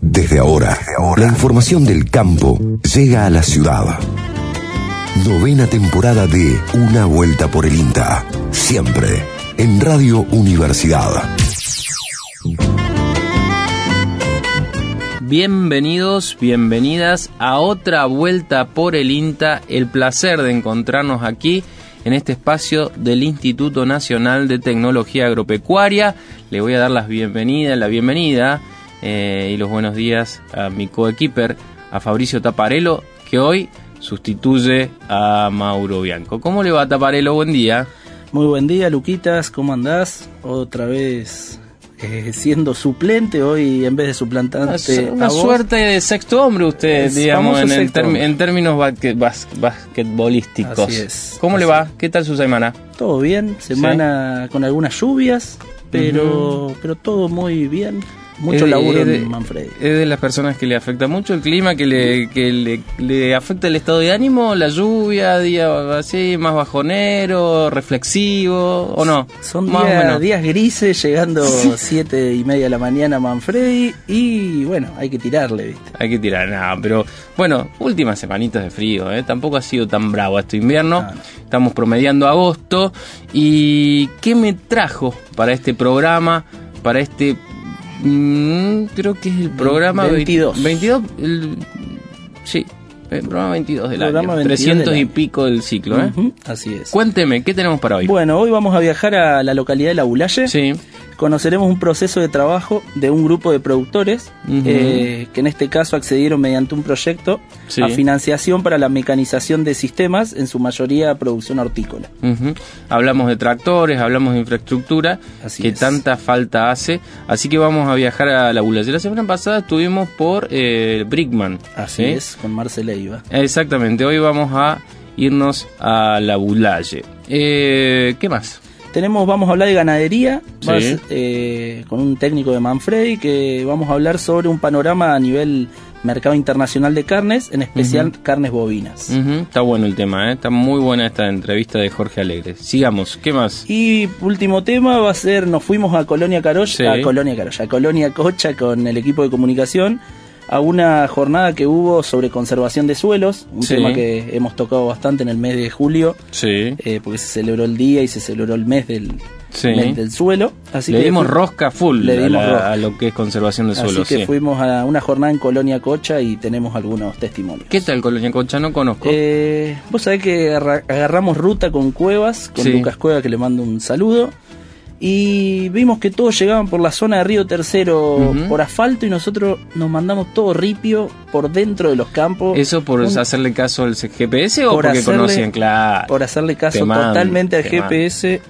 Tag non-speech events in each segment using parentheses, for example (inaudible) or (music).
Desde ahora, la información del campo llega a la ciudad. Novena temporada de Una Vuelta por el INTA. Siempre en Radio Universidad. Bienvenidos, bienvenidas a otra vuelta por el INTA. El placer de encontrarnos aquí en este espacio del Instituto Nacional de Tecnología Agropecuaria. Le voy a dar las bienvenidas, la bienvenida eh, y los buenos días a mi coequiper, a Fabricio Taparelo, que hoy sustituye a Mauro Bianco. ¿Cómo le va Taparelo? Buen día. Muy buen día, Luquitas, ¿cómo andás? Otra vez eh, siendo suplente hoy en vez de suplantante. Una, suerte de sexto hombre usted, digamos, en, términos basquetbolísticos. Así es. ¿Cómo le va? ¿Qué tal su semana? Todo bien, semana con algunas lluvias, pero, pero todo muy bien. Mucho laburo de, en Manfredi. ¿Es de las personas que le afecta mucho el clima, que le, que le, afecta el estado de ánimo, la lluvia, día así, más bajonero, reflexivo, o no? Son días, grises, llegando (laughs) siete y media de la mañana a Manfredi, y bueno, hay que tirarle, ¿viste? Hay que tirar, nada, pero bueno, últimas semanitas de frío, ¿eh? Tampoco ha sido tan bravo este invierno. Ah. Estamos promediando agosto. ¿Y qué me trajo para este programa? Para este Mm, creo que es el programa 22. 22, sí, el programa 22 del año. 300 y pico del ciclo, ¿eh? así es. Cuénteme, ¿qué tenemos para hoy? Bueno, hoy vamos a viajar a la localidad de La Bulaye. Sí conoceremos un proceso de trabajo de un grupo de productores eh, que en este caso accedieron mediante un proyecto a financiación para la mecanización de sistemas, en su mayoría producción hortícola. Hablamos de tractores, hablamos de infraestructura que tanta falta hace, así que vamos a viajar a la Bulaye. La semana pasada estuvimos por eh, Brickman. Así es, con Marcela Iba. Exactamente, hoy vamos a irnos a la Bulaye. Eh, ¿Qué más? Tenemos, vamos a hablar de ganadería eh, con un técnico de Manfredi que vamos a hablar sobre un panorama a nivel mercado internacional de carnes, en especial carnes bovinas. Está bueno el tema, ¿eh? está muy buena esta entrevista de Jorge Alegre. Sigamos, ¿qué más? Y último tema va a ser, nos fuimos a Colonia Carolla, a Colonia Carolla, a Colonia Cocha con el equipo de comunicación a una jornada que hubo sobre conservación de suelos, un tema que hemos tocado bastante en el mes de julio, sí. Eh, porque se celebró el día y se celebró el mes del, del suelo. Así le dimos rosca full le dimos a, lo que es conservación de suelo. Así que fuimos a una jornada en Colonia Cocha y tenemos algunos testimonios. ¿Qué tal Colonia Cocha? No conozco. Eh, vos sabés que agarramos ruta con Cuevas, con Lucas Cuevas que le mando un saludo y vimos que todos llegaban por la zona de Río Tercero por asfalto y nosotros nos mandamos todo ripio por dentro de los campos. ¿Eso por hacerle caso al GPS o porque conocían, claro? Por hacerle caso totalmente al GPS.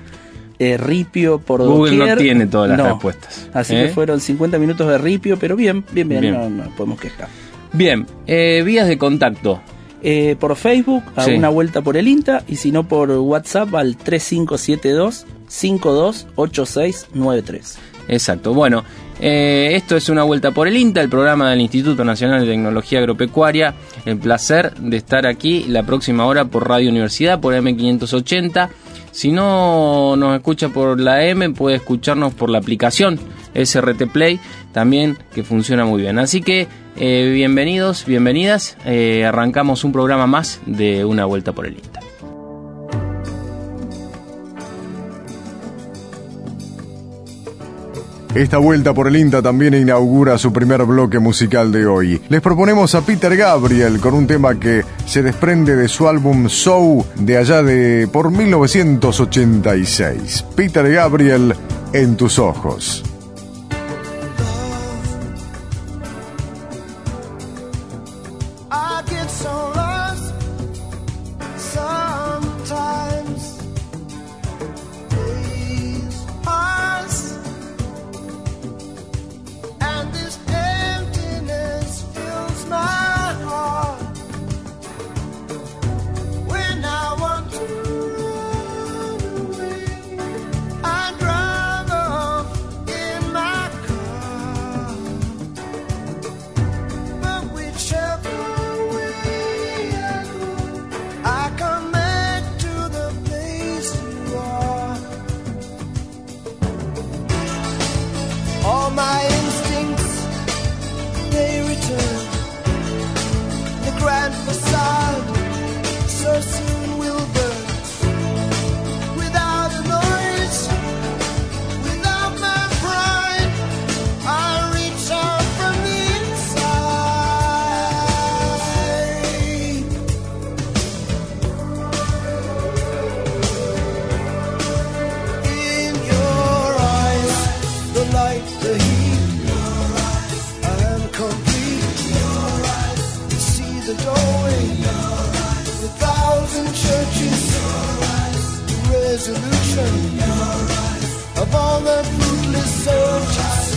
Eh, ripio por Google no tiene todas las respuestas. Así que ¿eh? fueron 50 minutos de ripio, pero bien, bien, bien, No, no, podemos quejar. Bien, eh, vías de contacto. Eh, por Facebook a una vuelta por el INTA y si no por WhatsApp al 3572 528693. Exacto. Bueno, eh, esto es una vuelta por el INTA, el programa del Instituto Nacional de Tecnología Agropecuaria. El placer de estar aquí la próxima hora por Radio Universidad, por M580. Si no nos escucha por la M, puede escucharnos por la aplicación SRT Play, también que funciona muy bien. Así que eh, bienvenidos, bienvenidas. Eh, arrancamos un programa más de Una Vuelta por el INTA. Esta vuelta por el INTA también inaugura su primer bloque musical de hoy. Les proponemos a Peter Gabriel con un tema que se desprende de su álbum Soul de allá de por 1986. Peter Gabriel en tus ojos. Resolution of all the fruitless searches.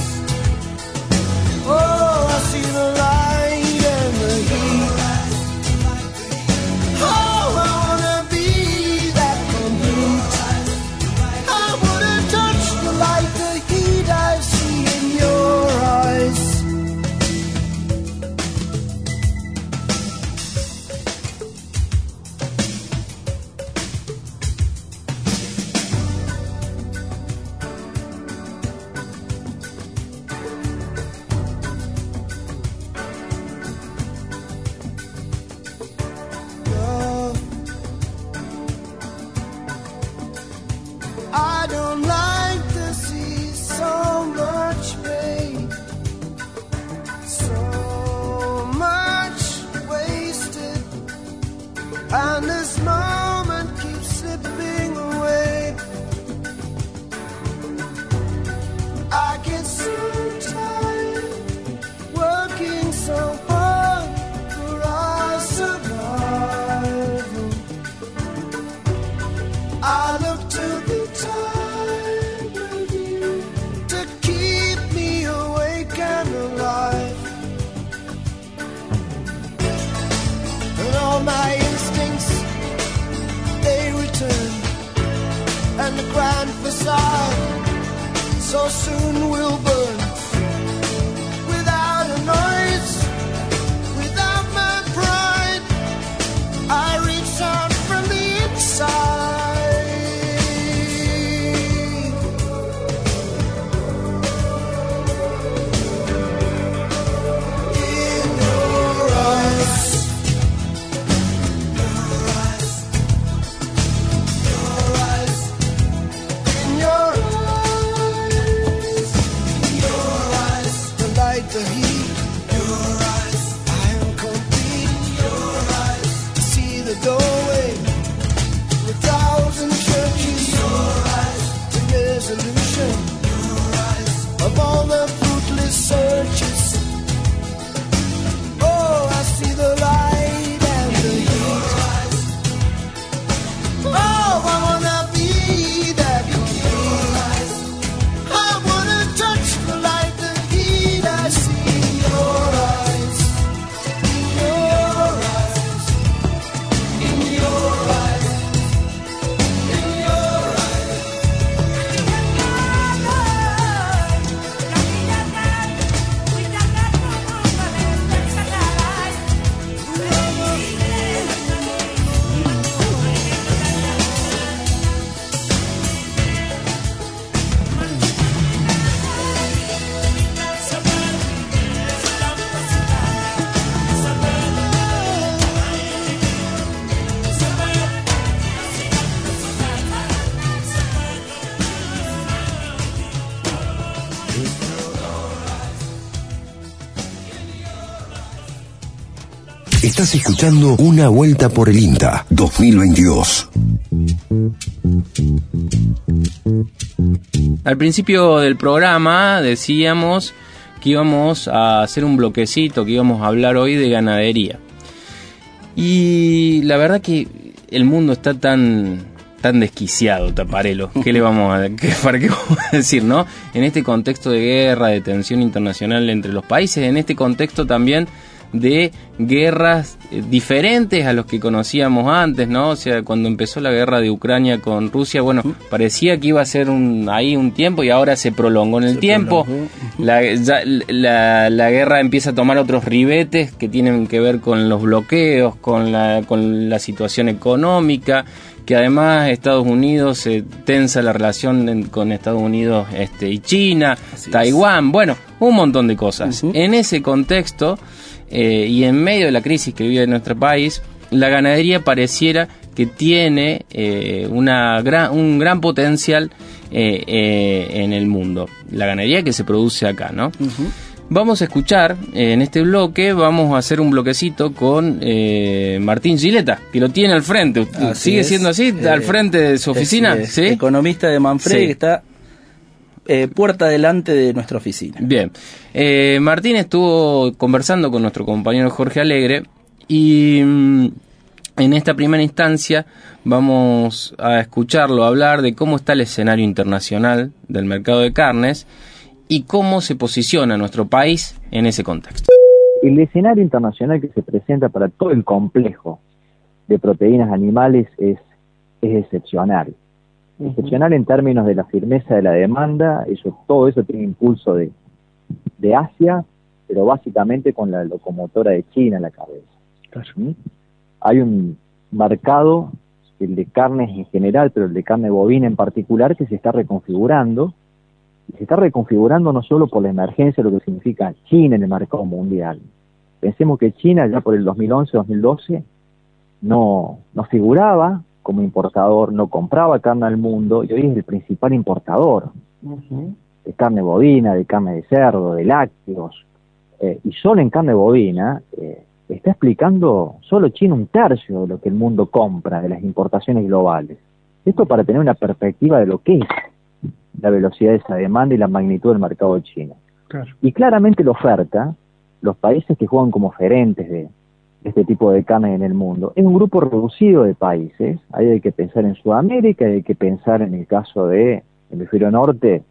Estás escuchando Una Vuelta por el INTA 2022. Al principio del programa decíamos que íbamos a hacer un bloquecito, que íbamos a hablar hoy de ganadería. Y la verdad que el mundo está tan tan desquiciado, Taparelo. ¿Qué le vamos a para qué vamos a decir, no? En este contexto de guerra, de tensión internacional entre los países, en este contexto también de guerras eh, diferentes a los que conocíamos antes, ¿no? O sea, cuando empezó la guerra de Ucrania con Rusia, bueno, parecía que iba a ser un, ahí un tiempo y ahora se prolongó en el Se tiempo. La, ya- la, la guerra empieza a tomar otros ribetes que tienen que ver con los bloqueos, con la, con la situación económica, que además Estados Unidos se tensa la relación en- con Estados Unidos este, y China, Así es. Taiwán, bueno, un montón de cosas. En ese contexto eh, y en medio de la crisis que vive nuestro país, la ganadería pareciera que tiene eh, una gran, un gran potencial eh, eh, en el mundo. La ganadería que se produce acá, ¿no? Vamos a escuchar eh, en este bloque, vamos a hacer un bloquecito con eh, Martín Gileta, que lo tiene al frente. Así ¿Sigue es. siendo así? Eh, ¿Al frente de su oficina? es, ¿Sí? Economista de Manfred, Sí. que está eh, puerta delante de nuestra oficina. Bien. Eh, Martín estuvo conversando con nuestro compañero Jorge Alegre y mm, En esta primera instancia vamos a escucharlo hablar de cómo está el escenario internacional del mercado de carnes y cómo se posiciona nuestro país en ese contexto. El escenario internacional que se presenta para todo el complejo de proteínas animales es, es excepcional. Excepcional en términos de la firmeza de la demanda, eso, todo eso tiene impulso de, de Asia, pero básicamente con la locomotora de China en la cabeza. Hay un mercado, el de carnes en general, pero el de carne bovina en particular, que se está reconfigurando. Y se está reconfigurando no solo por la emergencia, lo que significa China en el mercado mundial. Pensemos que China ya por el 2011-2012 no, no figuraba como importador, no compraba carne al mundo y hoy es el principal importador de carne bovina, de carne de cerdo, de lácteos. Eh, y solo en carne bovina eh, está explicando solo China un tercio de lo que el mundo compra de las importaciones globales. Esto para tener una perspectiva de lo que es la velocidad de esa demanda y la magnitud del mercado chino. Y claramente la oferta, los países que juegan como oferentes de, este tipo de carne en el mundo, es un grupo reducido de países. Ahí hay que pensar en Sudamérica, hay que pensar en el caso de hemisferio norte,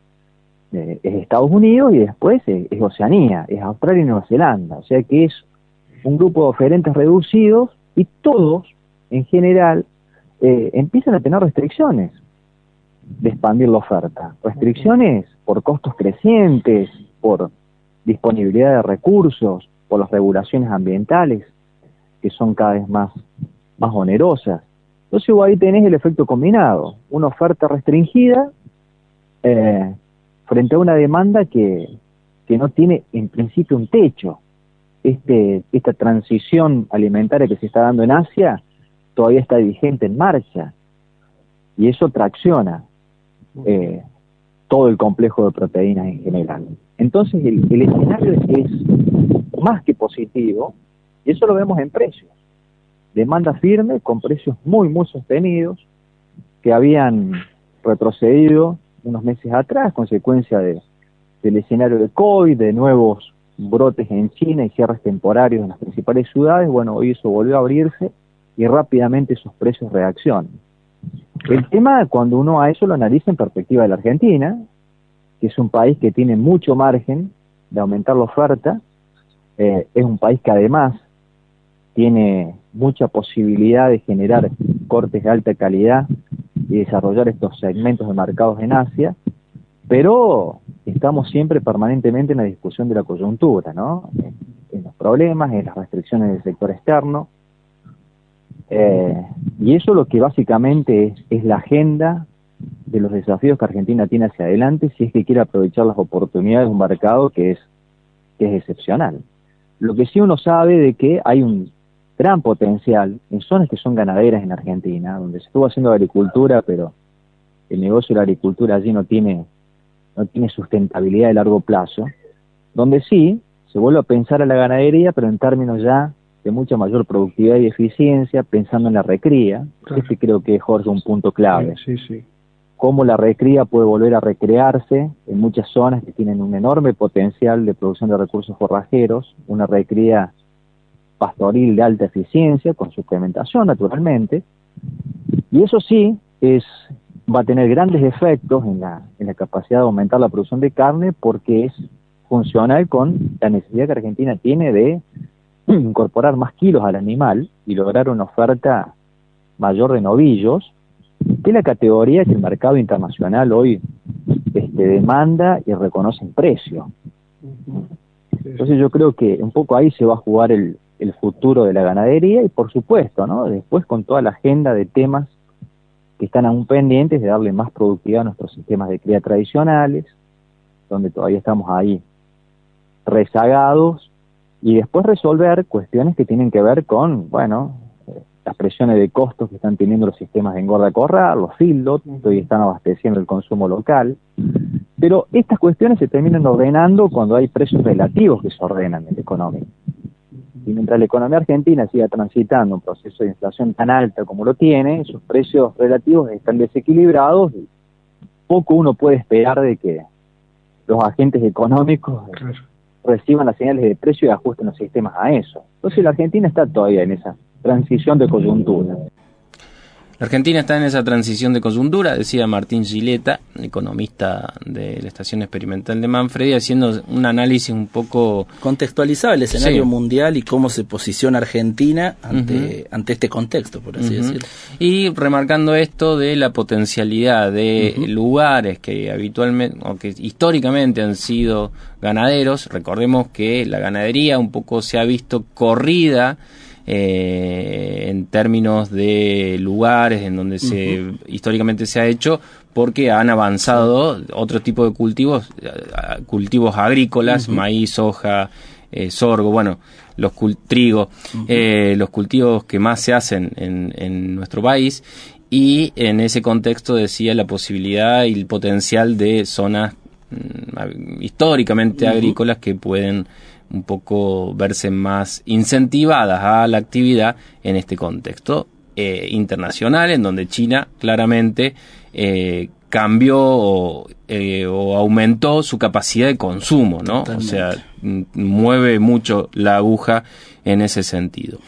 eh, es Estados Unidos y después es, es Oceanía, es Australia y Nueva Zelanda. O sea que es un grupo de oferentes reducidos y todos, en general, eh, empiezan a tener restricciones de expandir la oferta. Restricciones por costos crecientes, por disponibilidad de recursos, por las regulaciones ambientales, que son cada vez más, más onerosas. Entonces ahí tenés el efecto combinado, una oferta restringida eh, frente a una demanda que, que no tiene en principio un techo este, esta transición alimentaria que se está dando en Asia todavía está vigente en marcha y eso tracciona eh, todo el complejo de proteínas en general. Entonces el, el escenario es más que positivo eso lo vemos en precios. Demanda firme con precios muy, muy sostenidos que habían retrocedido unos meses atrás, consecuencia de, del escenario de COVID, de nuevos brotes en China y cierres temporarios en las principales ciudades, bueno, hoy eso volvió a abrirse y rápidamente esos precios reaccionan. El tema, cuando uno a eso lo analiza en perspectiva de la Argentina, que es un país que tiene mucho margen de aumentar la oferta, eh, es un país que además tiene mucha posibilidad de generar cortes de alta calidad y desarrollar estos segmentos de mercados en Asia, pero estamos siempre permanentemente en la discusión de la coyuntura, ¿no? En, los problemas, en las restricciones del sector externo. Eh, y eso lo que básicamente es, la agenda de los desafíos que Argentina tiene hacia adelante si es que quiere aprovechar las oportunidades de un mercado que es, que es excepcional. Lo que sí uno sabe de que hay un gran potencial en zonas que son ganaderas en Argentina, donde se estuvo haciendo agricultura, pero el negocio de la agricultura allí no tiene no tiene sustentabilidad de largo plazo, donde sí se vuelve a pensar a la ganadería, pero en términos ya de mucha mayor productividad y eficiencia, pensando en la recría. Este creo que es, Jorge, un punto clave. Sí, sí, Cómo la recría puede volver a recrearse en muchas zonas que tienen un enorme potencial de producción de recursos forrajeros, una recría pastoril de alta eficiencia, con suplementación naturalmente, y eso sí es va a tener grandes efectos en la, en la capacidad de aumentar la producción de carne porque es funcional con la necesidad que Argentina tiene de incorporar más kilos al animal y lograr una oferta mayor de novillos, que es la categoría que el mercado internacional hoy este, demanda y reconoce en precio. Entonces yo creo que un poco ahí se va a jugar el, el futuro de la ganadería y por supuesto, ¿no? Después con toda la agenda de temas que están aún pendientes de darle más productividad a nuestros sistemas de cría tradicionales, donde todavía estamos ahí rezagados, y después resolver cuestiones que tienen que ver con, bueno, las presiones de costos que están teniendo los sistemas de engorda corral, los feedlots, todavía están abasteciendo el consumo local, pero estas cuestiones se terminan ordenando cuando hay precios relativos que se ordenan en el económico. Y mientras la economía argentina siga transitando un proceso de inflación tan alta como lo tiene, sus precios relativos están desequilibrados y poco uno puede esperar de que los agentes económicos reciban las señales de precio y ajusten los sistemas a eso. Entonces la Argentina está todavía en esa transición de coyuntura. La Argentina está en esa transición de coyuntura, decía Martín Gileta, economista de la Estación Experimental de Manfredi, haciendo un análisis un poco... Contextualizaba el escenario mundial y cómo se posiciona Argentina ante, ante este contexto, por así decirlo. Y remarcando esto de la potencialidad de lugares que habitualmente, o que históricamente han sido ganaderos, recordemos que la ganadería un poco se ha visto corrida eh, en términos de lugares en donde se históricamente se ha hecho porque han avanzado otro tipo de cultivos cultivos agrícolas maíz soja eh, sorgo bueno los trigo eh, los cultivos que más se hacen en, en nuestro país y en ese contexto decía la posibilidad y el potencial de zonas mm, históricamente agrícolas que pueden un poco verse más incentivadas a la actividad en este contexto eh, internacional, en donde China claramente eh, cambió eh, o, aumentó su capacidad de consumo, ¿no? O sea, mueve mucho la aguja en ese sentido.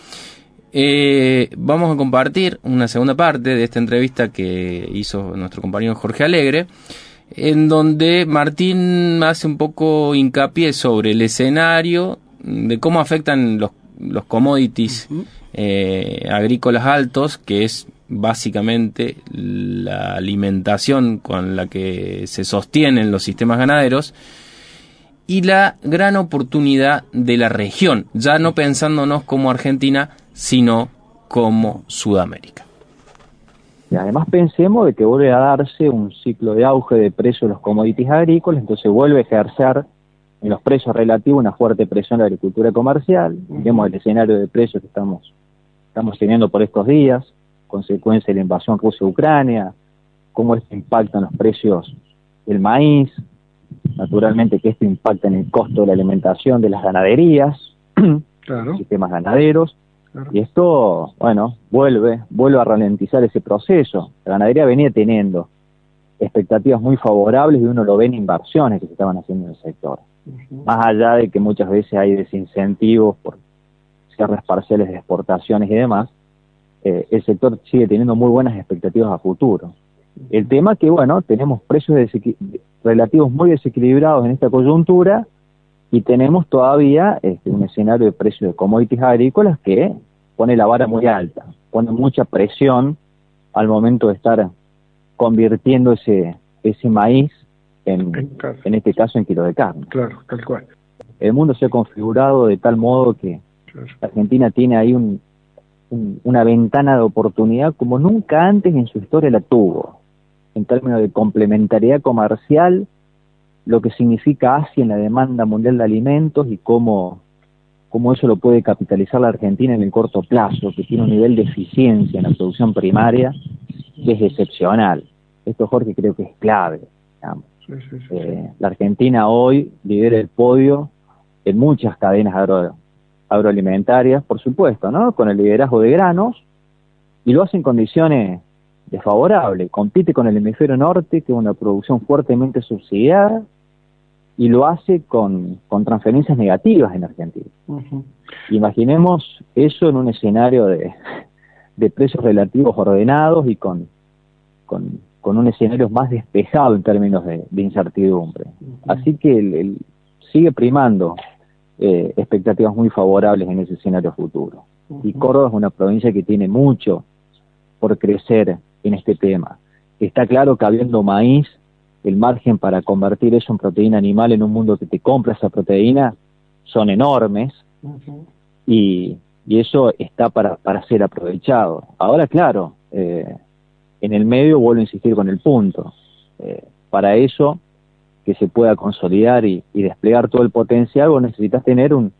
vamos a compartir una segunda parte de esta entrevista que hizo nuestro compañero Jorge Alegre en donde Martín hace un poco hincapié sobre el escenario de cómo afectan los, los commodities eh, agrícolas altos, que es básicamente la alimentación con la que se sostienen los sistemas ganaderos, y la gran oportunidad de la región, ya no pensándonos como Argentina, sino como Sudamérica. Y además pensemos de que vuelve a darse un ciclo de auge de precios de los commodities agrícolas, entonces vuelve a ejercer en los precios relativos una fuerte presión en la agricultura comercial. Vemos el escenario de precios que estamos, estamos teniendo por estos días, consecuencia de la invasión Rusia-Ucrania, cómo esto impacta en los precios del maíz, naturalmente que esto impacta en el costo de la alimentación de las ganaderías, claro. sistemas ganaderos, y esto, bueno, vuelve, vuelve a ralentizar ese proceso. La ganadería venía teniendo expectativas muy favorables y uno lo ve en inversiones que se estaban haciendo en el sector. Más allá de que muchas veces hay desincentivos por cierres parciales de exportaciones y demás, eh, el sector sigue teniendo muy buenas expectativas a futuro. El tema que, bueno, tenemos precios relativos muy desequilibrados en esta coyuntura y tenemos todavía este, un escenario de precios de commodities agrícolas que pone la vara muy alta, pone mucha presión al momento de estar convirtiendo ese, ese maíz en, en, este caso en kilo de carne. Claro, tal cual. El mundo se ha configurado de tal modo que Argentina tiene ahí un, una ventana de oportunidad como nunca antes en su historia la tuvo, en términos de complementariedad comercial lo que significa Asia en la demanda mundial de alimentos y cómo, cómo eso lo puede capitalizar la Argentina en el corto plazo, que tiene un nivel de eficiencia en la producción primaria que es excepcional. Esto, Jorge, creo que es clave. Eh, la Argentina hoy lidera el podio en muchas cadenas agroalimentarias, por supuesto, ¿no? Con el liderazgo de granos, y lo hace en condiciones desfavorables. Compite con el hemisferio norte, que es una producción fuertemente subsidiada, y lo hace con, con transferencias negativas en Argentina. Imaginemos eso en un escenario de, de precios relativos ordenados y con, con, con, un escenario más despejado en términos de, incertidumbre. Así que el, sigue primando eh, expectativas muy favorables en ese escenario futuro. Y Córdoba es una provincia que tiene mucho por crecer en este tema. Está claro que habiendo maíz, el margen para convertir eso en proteína animal en un mundo que te compra esa proteína son enormes y, y, eso está para, para ser aprovechado. Ahora, claro, eh, en el medio vuelvo a insistir con el punto. Eh, para eso, que se pueda consolidar y, desplegar todo el potencial, vos necesitas tener un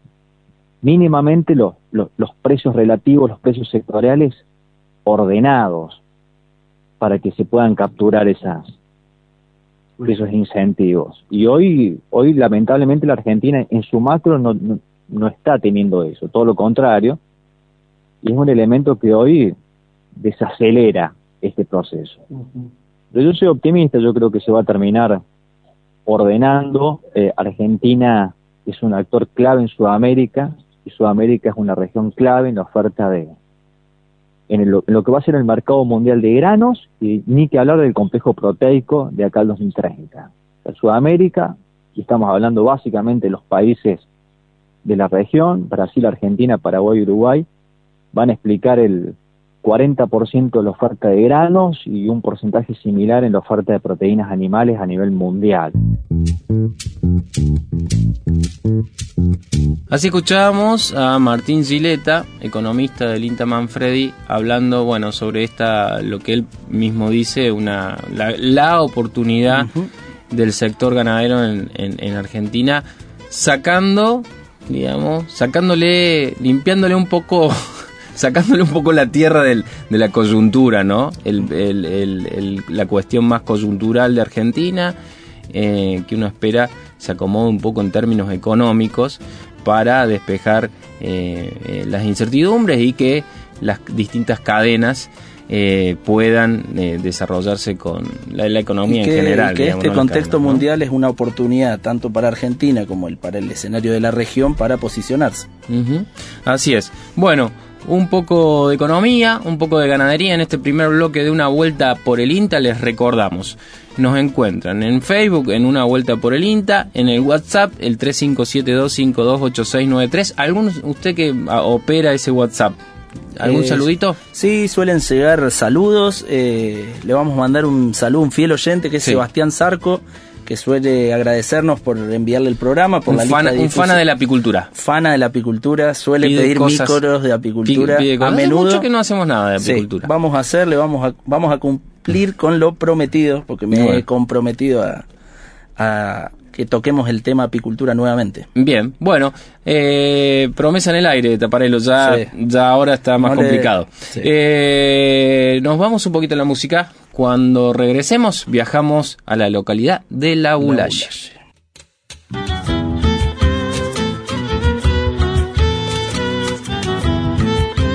mínimamente los, los, los precios relativos, los precios sectoriales ordenados para que se puedan capturar esas, esos incentivos. Y hoy, hoy lamentablemente la Argentina en su macro no, no, está teniendo eso, todo lo contrario, y es un elemento que hoy desacelera este proceso. Pero yo soy optimista, yo creo que se va a terminar ordenando. Eh, Argentina es un actor clave en Sudamérica y Sudamérica es una región clave en la oferta de, en, lo que va a ser el mercado mundial de granos y ni que hablar del complejo proteico de acá al 2030. En Sudamérica, y estamos hablando básicamente de los países de la región, Brasil, Argentina, Paraguay, Uruguay, van a explicar el 40% de la oferta de granos y un porcentaje similar en la oferta de proteínas animales a nivel mundial. Así escuchábamos a Martín Gileta, economista del INTA Manfredi, hablando bueno sobre esta lo que él mismo dice, una la, oportunidad del sector ganadero en, en Argentina, sacando digamos, sacándole, limpiándole un poco, sacándole un poco la tierra del, de la coyuntura, ¿no? El, la cuestión más coyuntural de Argentina, eh, que uno espera se acomode un poco en términos económicos para despejar eh, eh, las incertidumbres y que las distintas cadenas eh, puedan eh, desarrollarse con la, economía en general. Que este contexto mundial es una oportunidad tanto para Argentina como el, para el escenario de la región para posicionarse. Así es. Bueno, un poco de economía, un poco de ganadería en este primer bloque de una vuelta por el INTA, les recordamos. Nos encuentran en Facebook en una vuelta por el INTA, en el WhatsApp el 3572528693. ¿Algún usted que opera ese WhatsApp ¿Algún saludito? Sí, suelen llegar saludos. Eh, le vamos a mandar un saludo, un fiel oyente que es Sebastián Zarco, que suele agradecernos por enviarle el programa, por un la fana, Un fana de la apicultura. Fana de la apicultura, suele pedir cosas, de apicultura a menudo. mucho que no hacemos nada de apicultura. vamos a hacerle, vamos a, vamos a cumplir con lo prometido, porque me he comprometido a que toquemos el tema apicultura nuevamente. Bien, bueno, eh, promesa en el aire, Taparelo, ya, ya ahora está más complicado. Eh, nos vamos un poquito a la música. Cuando regresemos, viajamos a la localidad de La Bulaye.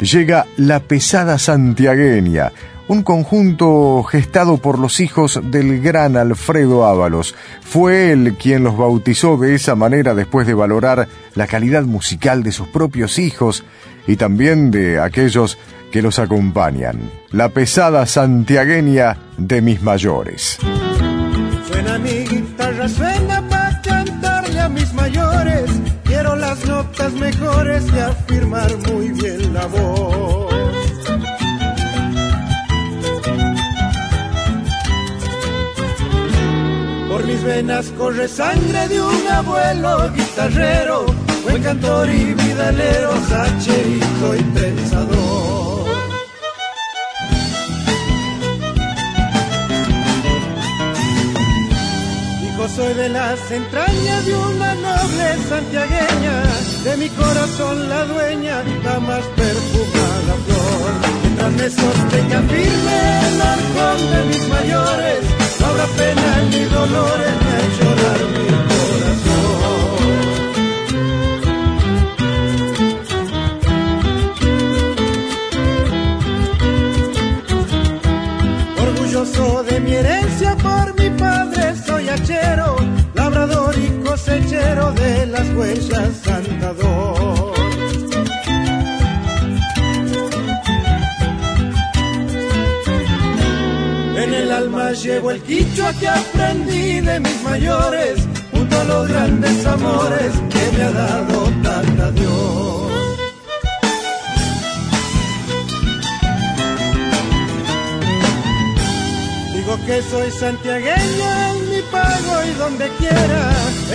Llega la pesada santiagueña un conjunto gestado por los hijos del gran Alfredo Ábalos. Fue él quien los bautizó de esa manera después de valorar la calidad musical de sus propios hijos y también de aquellos que los acompañan. La pesada santiagueña de mis mayores. Suena mi guitarra, suena para cantarle a mis mayores. Quiero las notas mejores y afirmar muy bien la voz. Venas corre sangre de un abuelo guitarrero, buen cantor y vidalero, sacherito y pensador. Soy de las entrañas de una noble santiagueña, de mi corazón la dueña, la más perfumada flor. Me sostenga firme el arcón de mis mayores, no habrá pena ni dolores ni llorar mi corazón. Orgulloso de mi herencia por mi padre soy hachero, labrador y cosechero de las huellas andador. Alma llevo el quichua que aprendí de mis mayores, junto a los grandes amores que me ha dado tanta Dios. Digo que soy santiagueño en mi pago y donde quiera,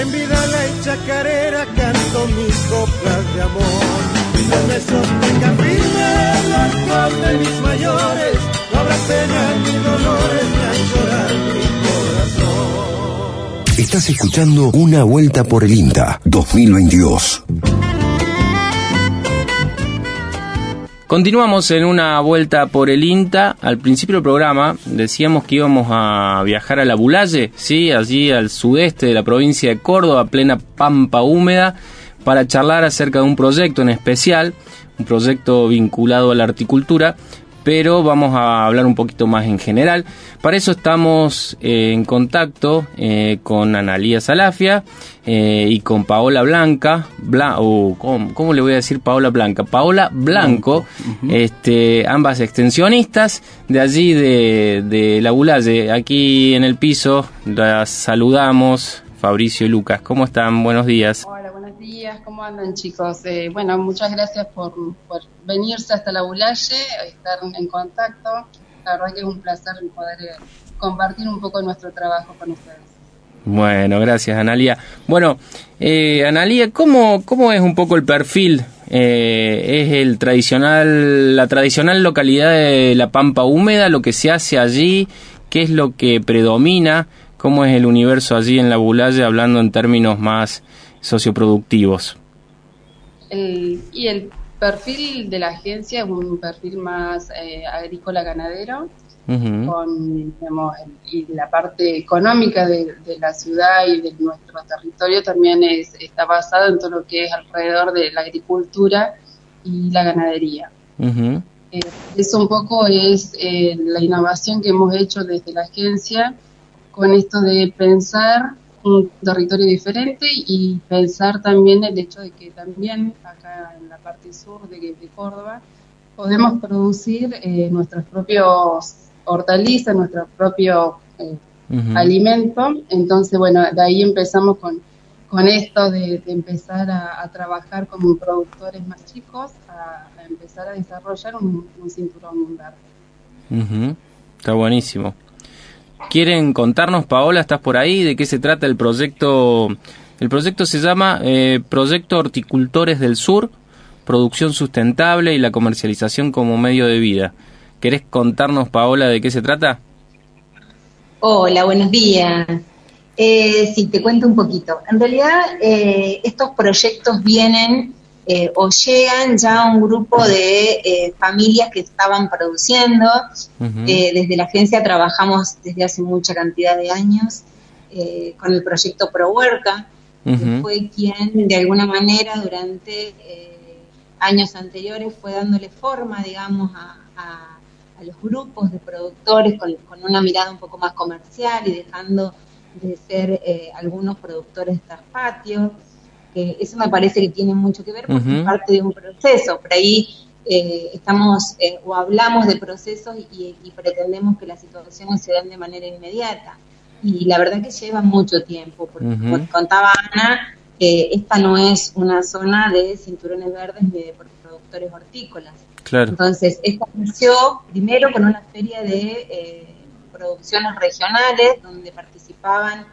en vida la y chacarera canto mis coplas de amor. Mientras me sostenga firme el alcohol de mis mayores, no habrá pena ni dolores ni llorar mi corazón. Estás escuchando Una Vuelta por el INTA 2022. Continuamos en una vuelta por el INTA. Al principio del programa decíamos que íbamos a viajar a la Bulaye, ¿sí? allí al sudeste de la provincia de Córdoba, plena pampa húmeda, para charlar acerca de un proyecto en especial, un proyecto vinculado a la horticultura, pero vamos a hablar un poquito más en general. Para eso estamos eh, en contacto eh, con Analía Salafia eh, y con Paola Blanca, Bla uh, ¿cómo, le voy a decir Paola Blanca? Paola Blanco, este, ambas extensionistas de allí de, de La Bulalle. Aquí en el piso las saludamos, Fabricio y Lucas. ¿Cómo están? Buenos días. Hola, días. ¿Cómo andan, chicos? Eh, bueno, muchas gracias por, por, venirse hasta la Bulalle, estar en contacto. La verdad que es un placer poder eh, compartir un poco nuestro trabajo con ustedes. Bueno, gracias, Analia. Bueno, eh, Analia, ¿cómo, ¿cómo es un poco el perfil? Eh, ¿Es el tradicional, la tradicional localidad de La Pampa Húmeda, lo que se hace allí? ¿Qué es lo que predomina? ¿Cómo es el universo allí en la Bulalle, hablando en términos más socioproductivos? y el perfil de la agencia es un perfil más eh, agrícola-ganadero, con y la parte económica de, la ciudad y de nuestro territorio también es, está basado en todo lo que es alrededor de la agricultura y la ganadería. Eh, eso un poco es eh, la innovación que hemos hecho desde la agencia con esto de pensar un territorio diferente y pensar también el hecho de que también acá en la parte sur de, Córdoba podemos producir eh, nuestros propios hortalizas, nuestro propio eh, alimento. Entonces, bueno, de ahí empezamos con, con esto de, empezar a, trabajar como productores más chicos, a, empezar a desarrollar un, cinturón verde. Está buenísimo. ¿Quieren contarnos, Paola, estás por ahí? ¿De qué se trata el proyecto? El proyecto se llama eh, Proyecto Horticultores del Sur, Producción Sustentable y la Comercialización como Medio de Vida. ¿Querés contarnos, Paola, de qué se trata? Hola, buenos días. Eh, sí, te cuento un poquito. En realidad, eh, estos proyectos vienen eh, o llegan ya un grupo de eh, familias que estaban produciendo. Eh, desde la agencia trabajamos desde hace mucha cantidad de años con el proyecto Pro Huerca, que fue quien de alguna manera durante años anteriores fue dándole forma, digamos, a, los grupos de productores con, con, una mirada un poco más comercial y dejando de ser algunos productores de patio que eso me parece que tiene mucho que ver porque es parte de un proceso. Por ahí eh, estamos eh, o hablamos de procesos y, pretendemos que las situaciones se den de manera inmediata. Y la verdad que lleva mucho tiempo, porque como contaba Ana, eh, esta no es una zona de cinturones verdes ni de productores hortícolas. Entonces, esto nació primero con una feria de producciones regionales donde participaban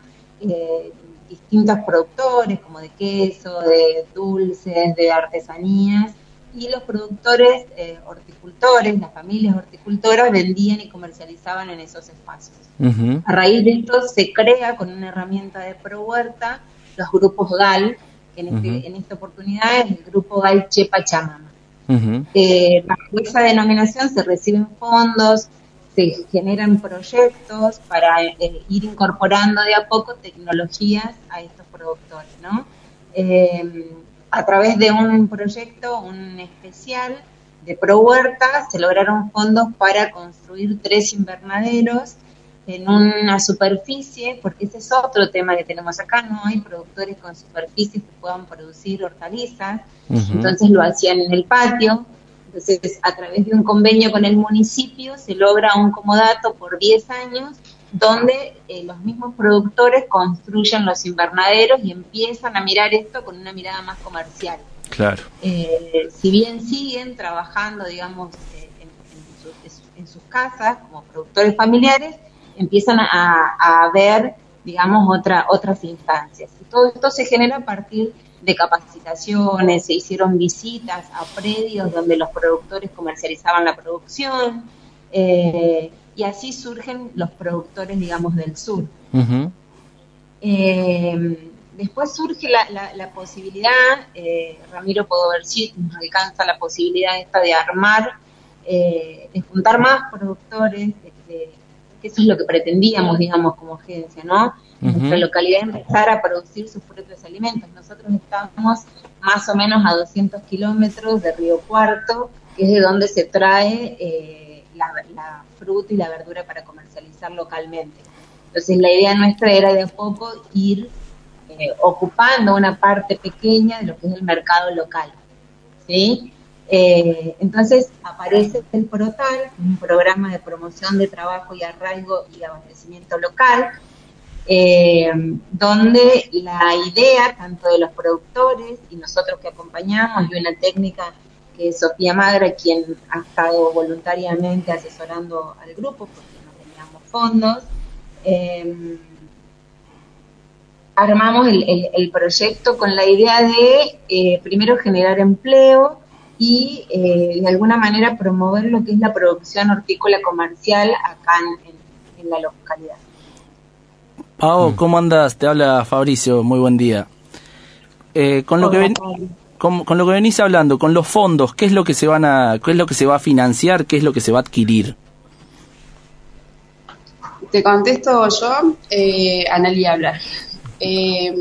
distintos productores, como de queso, de dulces, de artesanías, y los productores eh, horticultores, las familias horticultoras, vendían y comercializaban en esos espacios. A raíz de esto se crea con una herramienta de pro huerta los grupos GAL, que en, este, en esta oportunidad es el grupo GAL Chepa Chamama. Eh, bajo esa denominación se reciben fondos, se generan proyectos para eh, ir incorporando de a poco tecnologías a estos productores, ¿no? Eh, a través de un proyecto, un especial de Pro Huerta, se lograron fondos para construir tres invernaderos en una superficie, porque ese es otro tema que tenemos acá, no hay productores con superficies que puedan producir hortalizas, entonces lo hacían en el patio, entonces, a través de un convenio con el municipio se logra un comodato por 10 años donde eh, los mismos productores construyen los invernaderos y empiezan a mirar esto con una mirada más comercial. Claro. Eh, si bien siguen trabajando, digamos, eh, en, sus casas como productores familiares, empiezan a, a ver, digamos, otra, otras instancias. Y todo esto se genera a partir de capacitaciones, se hicieron visitas a predios donde los productores comercializaban la producción, eh, y así surgen los productores, digamos, del sur. Eh, después surge la, posibilidad, eh, Ramiro si nos alcanza la posibilidad esta de armar, eh, de juntar más productores, que eso es lo que pretendíamos, digamos, como agencia, ¿no? nuestra localidad empezar a producir sus propios alimentos. Nosotros estamos más o menos a 200 kilómetros de Río Cuarto, que es de donde se trae eh, la, fruta y la verdura para comercializar localmente. Entonces la idea nuestra era de a poco ir eh, ocupando una parte pequeña de lo que es el mercado local. ¿sí? Eh, entonces aparece el PROTAL, un programa de promoción de trabajo y arraigo y abastecimiento local, eh, donde la idea tanto de los productores y nosotros que acompañamos y una técnica que es Sofía Magra, quien ha estado voluntariamente asesorando al grupo porque no teníamos fondos, eh, armamos el, proyecto con la idea de primero generar empleo y de alguna manera promover lo que es la producción hortícola comercial acá en la localidad. Pau, mm. ¿cómo andas? Te habla Fabricio, muy buen día. Eh, con, lo que con, lo que venís hablando, con los fondos, ¿qué es lo que se van a, qué es lo que se va a financiar, qué es lo que se va a adquirir? Te contesto yo, eh, Analia habla. Eh,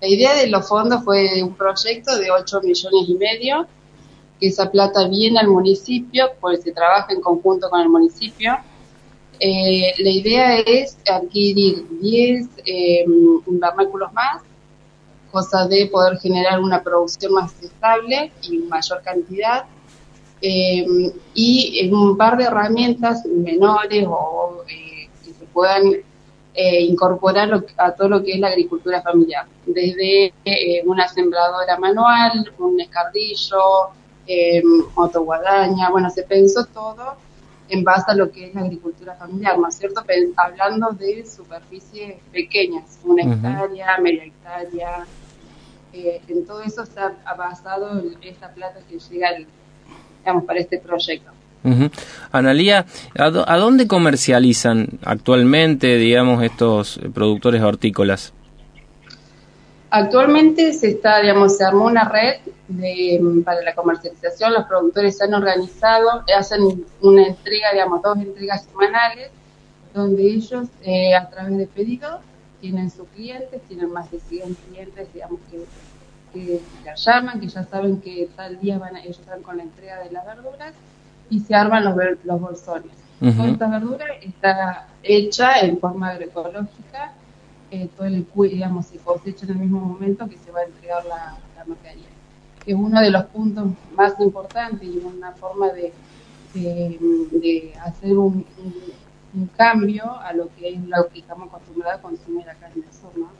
la idea de los fondos fue un proyecto de 8 millones y medio, esa plata viene al municipio, porque se trabaja en conjunto con el municipio. Eh, la idea es adquirir 10 eh, invernáculos más, cosa de poder generar una producción más estable y mayor cantidad, eh, y un par de herramientas menores o eh, que se puedan incorporar a todo lo que es la agricultura familiar, desde una sembradora manual, un escardillo, motoguadaña, bueno, se pensó todo en base a lo que es la agricultura familiar, ¿no es cierto? hablando de superficies pequeñas, una hectárea, media hectárea, eh, en todo eso se ha basado esta plata que llega, digamos, para este proyecto. Analía, ¿a, dónde comercializan actualmente, digamos, estos productores hortícolas? Actualmente se está, digamos, se armó una red de, para la comercialización, los productores se han organizado, hacen una entrega, digamos, dos entregas semanales, donde ellos eh, a través de pedidos tienen sus clientes, tienen más de 100 clientes, digamos, que, que la llaman, que ya saben que tal día van ellos están con la entrega de las verduras y se arman los, los bolsones. Toda esta verdura está hecha en forma agroecológica eh, todo el digamos, se cosecha en el mismo momento que se va a entregar la, la mercadería. Es uno de los puntos más importantes y una forma de, de, hacer un, un, cambio a lo que es lo que estamos acostumbrados a consumir acá en el sur, ¿no?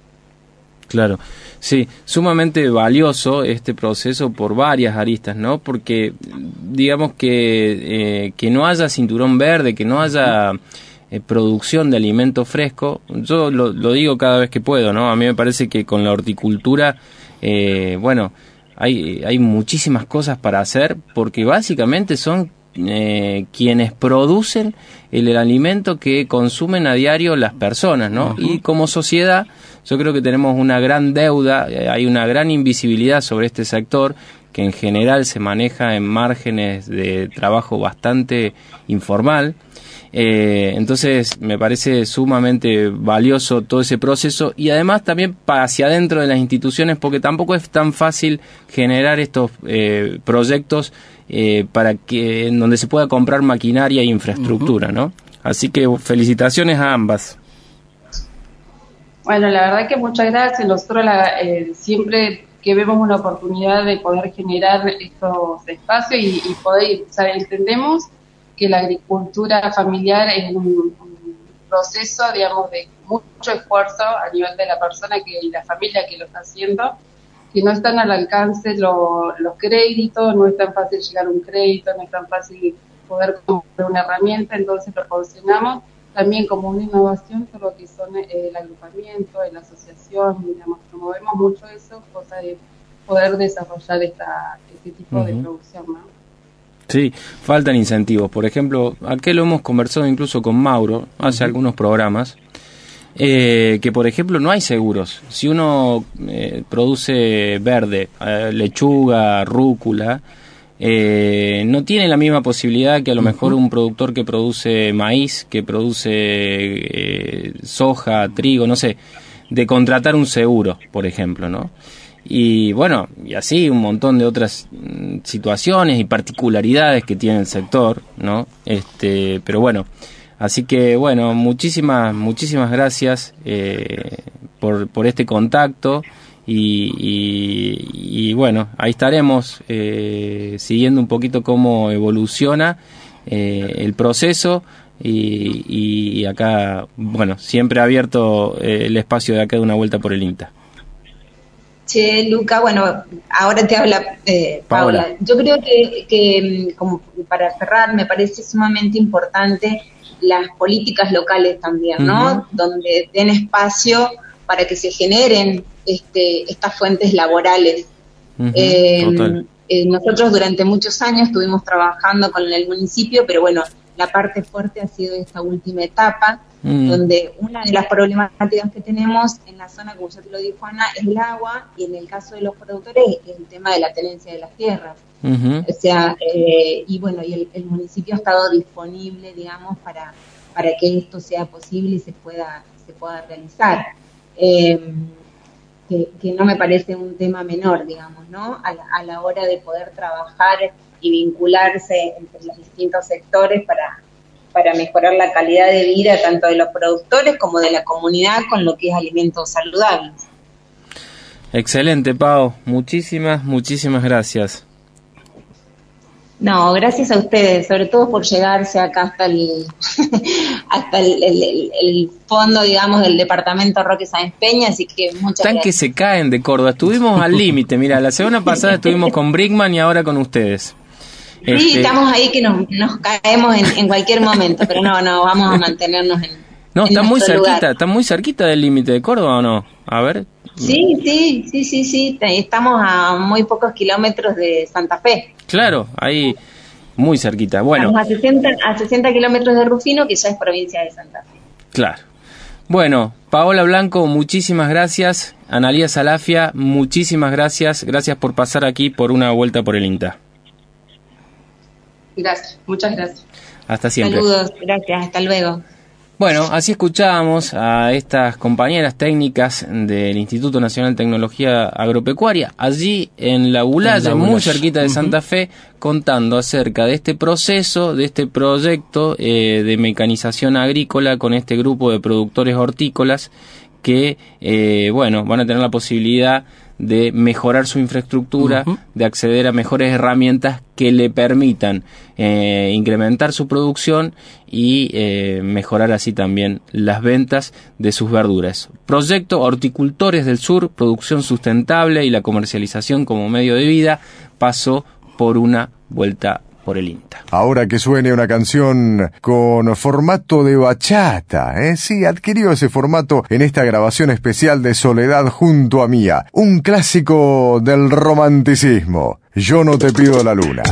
Claro, sí, sumamente valioso este proceso por varias aristas, ¿no? Porque digamos que, eh, que no haya cinturón verde, que no haya eh, producción de alimento fresco, yo lo, digo cada vez que puedo, ¿no? A mí me parece que con la horticultura, eh, bueno, hay, hay muchísimas cosas para hacer porque básicamente son eh, quienes producen el, alimento que consumen a diario las personas, ¿no? Y como sociedad, yo creo que tenemos una gran deuda, hay una gran invisibilidad sobre este sector que en general se maneja en márgenes de trabajo bastante informal eh, entonces me parece sumamente valioso todo ese proceso y además también hacia adentro de las instituciones porque tampoco es tan fácil generar estos eh, proyectos eh, para que en donde se pueda comprar maquinaria e infraestructura, ¿no? Así que felicitaciones a ambas. Bueno, la verdad que muchas gracias. Nosotros siempre que vemos una oportunidad de poder generar estos espacios y, y poder, o sea, entendemos que la agricultura familiar es un, proceso, digamos, de mucho esfuerzo a nivel de la persona que, y la familia que lo está haciendo, que no están al alcance los créditos, no es tan fácil llegar a un crédito, no es tan fácil poder comprar una herramienta, entonces proporcionamos también como una innovación todo lo que son eh, el agrupamiento, la asociación, digamos, promovemos mucho eso, cosa de poder desarrollar esta, este tipo de producción, ¿no? Sí, faltan incentivos. Por ejemplo, aquí lo hemos conversado incluso con Mauro hace algunos programas, eh, que por ejemplo no hay seguros. Si uno eh, produce verde, eh, lechuga, rúcula, no tiene la misma posibilidad que a lo mejor un productor que produce maíz, que produce soja, trigo, no sé, de contratar un seguro, por ejemplo, ¿no? Y bueno, y así un montón de otras situaciones y particularidades que tiene el sector, ¿no? Este, pero bueno, así que bueno, muchísimas, muchísimas gracias eh, por, por este contacto. Y, bueno, ahí estaremos eh, siguiendo un poquito cómo evoluciona eh, el proceso y, acá, bueno, siempre abierto eh, el espacio de acá de una vuelta por el INTA. Che, Luca, bueno, ahora te habla Paula. Yo creo que, que, como para cerrar, me parece sumamente importante las políticas locales también, ¿no? Donde den espacio para que se generen este, estas fuentes laborales. Eh, eh, nosotros durante muchos años estuvimos trabajando con el municipio, pero bueno, la parte fuerte ha sido esta última etapa, mm. donde una de las problemáticas que tenemos en la zona, como ya te lo dijo Ana, es el agua, y en el caso de los productores es el tema de la tenencia de las tierras. O sea, eh, y bueno, y el, municipio ha estado disponible, digamos, para, para que esto sea posible y se pueda, se pueda realizar. Eh, que, no me parece un tema menor, digamos, ¿no? A la, hora de poder trabajar y vincularse entre los distintos sectores para, para mejorar la calidad de vida tanto de los productores como de la comunidad con lo que es alimentos saludables. Excelente, Pau. Muchísimas, muchísimas gracias. No, gracias a ustedes, sobre todo por llegarse acá hasta el (laughs) hasta el, fondo, digamos, del departamento Roque Sáenz Peña, así que muchas Están que se caen de Córdoba. Estuvimos al límite, mira, la semana pasada estuvimos con Brickman y ahora con ustedes. Sí, este, estamos ahí que nos, caemos en, cualquier momento, pero no, no, vamos a mantenernos en. No, está muy cerquita, está muy cerquita del límite de Córdoba o no? A ver. Sí, sí, sí, sí, sí, estamos a muy pocos kilómetros de Santa Fe. Claro, ahí muy cerquita. Bueno. a 60, a 60 kilómetros de Rufino, que ya es provincia de Santa Fe. Claro. Bueno, Paola Blanco, muchísimas gracias. Analía Salafia, muchísimas gracias. Gracias por pasar aquí por una vuelta por el INTA. Gracias, muchas gracias. Hasta siempre. Saludos, gracias, hasta luego. Bueno, así escuchábamos a estas compañeras técnicas del Instituto Nacional de Tecnología Agropecuaria, allí en la Bulaya, muy cerquita de Santa Fe, contando acerca de este proceso, de este proyecto eh, de mecanización agrícola con este grupo de productores hortícolas que, eh, bueno, van a tener la posibilidad de mejorar su infraestructura, de acceder a mejores herramientas que le permitan eh, incrementar su producción y eh, mejorar así también las ventas de sus verduras. Proyecto Horticultores del Sur, producción sustentable y la comercialización como medio de vida pasó por una vuelta el INTA. Ahora que suene una canción con formato de bachata, ¿eh? Sí, adquirió ese formato en esta grabación especial de Soledad junto a Mía. Un clásico del romanticismo. Yo no te pido la luna.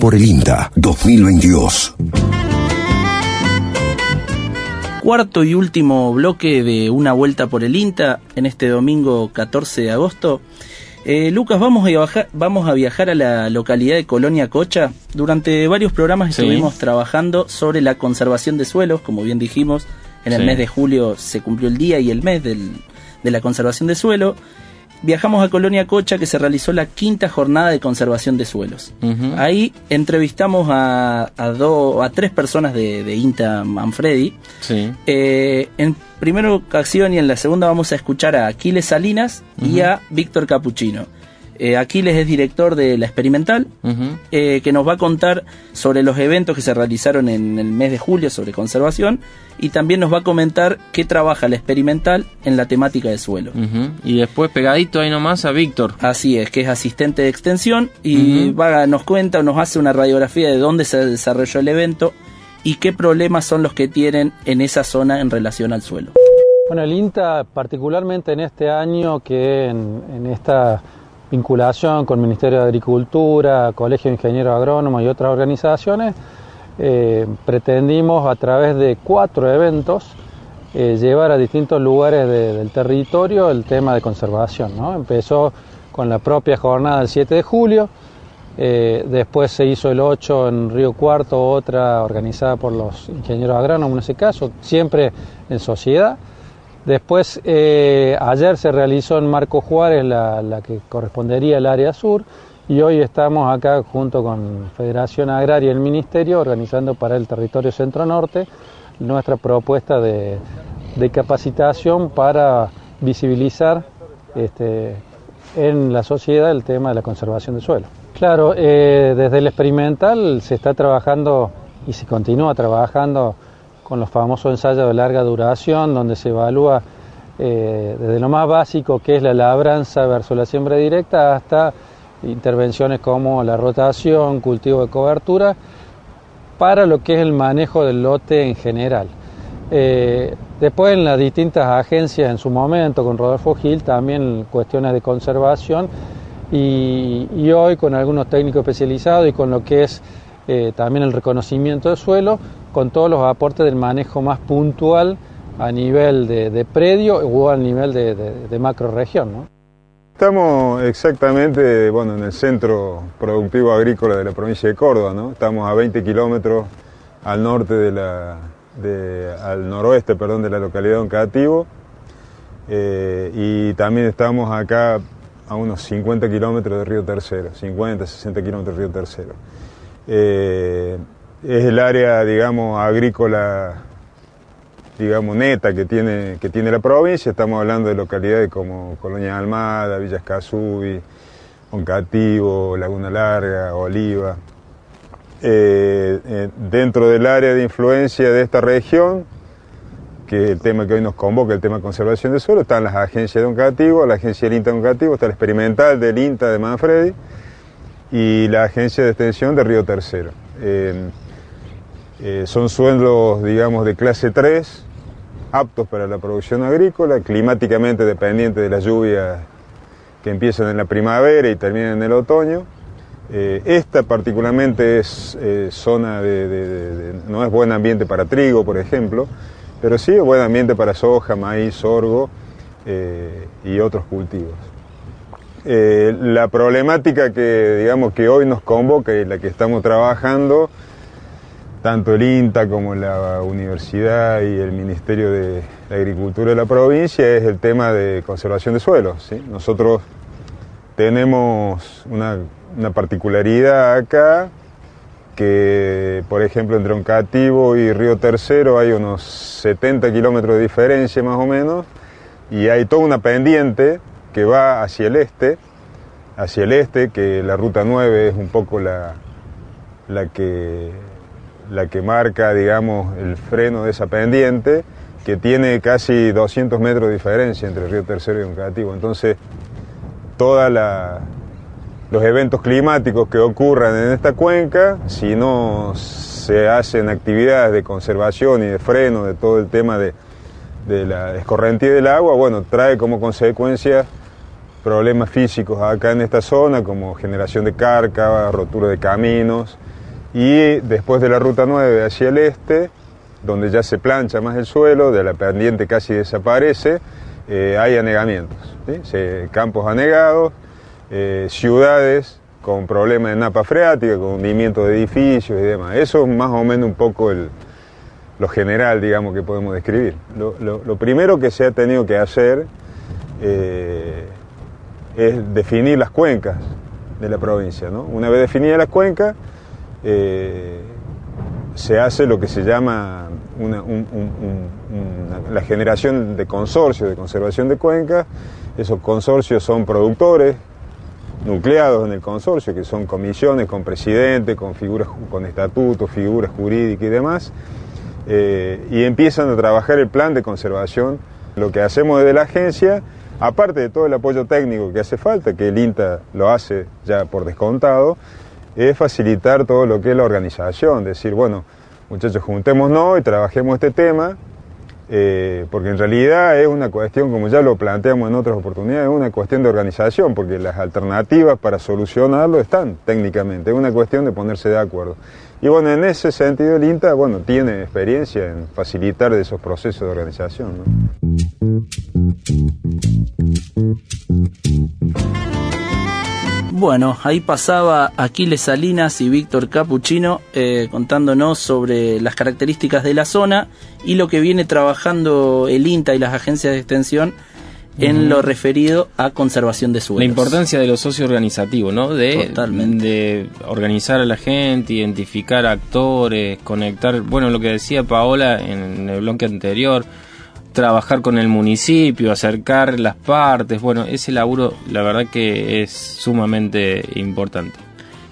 Por el INTA 2022. Cuarto y último bloque de Una Vuelta por el INTA en este domingo 14 de agosto. Eh, Lucas, vamos a, viajar, vamos a viajar a la localidad de Colonia Cocha. Durante varios programas Sí. estuvimos trabajando sobre la conservación de suelos, como bien dijimos, en el Sí. mes de julio se cumplió el día y el mes del- de la conservación de suelo. Viajamos a Colonia Cocha que se realizó la quinta jornada de conservación de suelos. Ahí entrevistamos a, a, do- a tres personas de, de INTA Manfredi. Sí. Eh, en primera ocasión y en la segunda vamos a escuchar a Aquiles Salinas y a Víctor Capuchino. Eh, Aquiles es director de La Experimental, eh, que nos va a contar sobre los eventos que se realizaron en el mes de julio sobre conservación y también nos va a comentar qué trabaja La Experimental en la temática de suelo. Y después pegadito ahí nomás a Víctor. Así es, que es asistente de extensión y va, nos cuenta o nos hace una radiografía de dónde se desarrolló el evento y qué problemas son los que tienen en esa zona en relación al suelo. Bueno, el INTA, particularmente en este año que en, en esta vinculación con el Ministerio de Agricultura, Colegio de Ingenieros Agrónomos y otras organizaciones, eh, pretendimos a través de cuatro eventos eh, llevar a distintos lugares de- del territorio el tema de conservación. Empezó con la propia jornada del 7 de julio, eh, después se hizo el 8 en Río Cuarto, otra organizada por los ingenieros agrónomos en ese caso, siempre en sociedad. Después, eh, ayer se realizó en Marco Juárez la, la que correspondería al área sur y hoy estamos acá junto con Federación Agraria y el Ministerio organizando para el territorio centro-norte nuestra propuesta de, capacitación para visibilizar este, en la sociedad el tema de la conservación del suelo. Claro, eh, desde el experimental se está trabajando y se continúa trabajando con los famosos ensayos de larga duración, donde se evalúa eh, desde lo más básico que es la labranza versus la siembra directa hasta intervenciones como la rotación, cultivo de cobertura, para lo que es el manejo del lote en general. Eh, después en las distintas agencias en su momento, con Rodolfo Gil, también cuestiones de conservación y, hoy con algunos técnicos especializados y con lo que es eh, también el reconocimiento del suelo, con todos los aportes del manejo más puntual a nivel de, de predio o al nivel de, de, de macro región. ¿no? Estamos exactamente bueno, en el centro productivo agrícola de la provincia de Córdoba, ¿no? Estamos a 20 kilómetros al norte de la, al noroeste, perdón, de la localidad de Oncativo. Eh, y también estamos acá a unos 50 kilómetros de Río Tercero, 50, 60 kilómetros de Río Tercero. Eh, es el área, digamos, agrícola, digamos, neta que tiene, que tiene la provincia. Estamos hablando de localidades como Colonia Almada, Villa Escazú, Oncativo, Laguna Larga, Oliva. Eh, eh, dentro del área de influencia de esta región, que es el tema que hoy nos convoca, el tema de conservación del suelo, están las agencias de Oncativo, la agencia del INTA de Oncativo, está el experimental del INTA de Manfredi y la agencia de extensión de Río Tercero. Eh, eh, son suelos, digamos, de clase 3, aptos para la producción agrícola, climáticamente dependientes de las lluvias que empiezan en la primavera y terminan en el otoño. Eh, esta particularmente es eh, zona de, no es buen ambiente para trigo, por ejemplo, pero sí es buen ambiente para soja, maíz, sorgo y otros cultivos. La problemática que digamos que hoy nos convoca y la que estamos trabajando, tanto el INTA como la universidad y el Ministerio de, Agricultura de la provincia, es el tema de conservación de suelos. Nosotros tenemos una, una particularidad acá, que por ejemplo entre Oncativo y Río Tercero hay unos 70 kilómetros de diferencia más o menos, y hay toda una pendiente que va hacia el este, hacia el este, que la ruta 9 es un poco la, la, que, la que marca, digamos, el freno de esa pendiente, que tiene casi 200 metros de diferencia entre Río Tercero y Oncativo. Entonces, todos los eventos climáticos que ocurran en esta cuenca, si no se hacen actividades de conservación y de freno de todo el tema de, de la escorrentía del agua, bueno, trae como consecuencia problemas físicos acá en esta zona, como generación de cárcava, rotura de caminos, y después de la ruta 9 hacia el este, donde ya se plancha más el suelo, de la pendiente casi desaparece, eh, hay anegamientos, campos anegados, eh, ciudades con problemas de napa freática, con hundimiento de edificios y demás. Eso es más o menos un poco el, lo general, digamos, que podemos describir. Lo, primero que se ha tenido que hacer eh, es definir las cuencas de la provincia. Una vez definidas las cuencas, eh, se hace lo que se llama la generación de consorcios de conservación de cuencas. Esos consorcios son productores nucleados en el consorcio, que son comisiones con presidente, con figuras, con estatutos, figuras jurídicas y demás, eh, y empiezan a trabajar el plan de conservación. Lo que hacemos desde la agencia, aparte de todo el apoyo técnico que hace falta, que el INTA lo hace ya por descontado, es facilitar todo lo que es la organización, decir, bueno, muchachos, juntémonos y trabajemos este tema, eh, porque en realidad es una cuestión, como ya lo planteamos en otras oportunidades, es una cuestión de organización, porque las alternativas para solucionarlo están técnicamente, es una cuestión de ponerse de acuerdo. Y bueno, en ese sentido el INTA, bueno, tiene experiencia en facilitar esos procesos de organización. Bueno, ahí pasaba Aquiles Salinas y Víctor Capuchino eh, contándonos sobre las características de la zona y lo que viene trabajando el INTA y las agencias de extensión en lo referido a conservación de suelos. La importancia de los socios organizativos, ¿no? De, de organizar a la gente, identificar actores, conectar, bueno, lo que decía Paola en el bloque anterior, trabajar con el municipio, acercar las partes, bueno, ese laburo la verdad que es sumamente importante.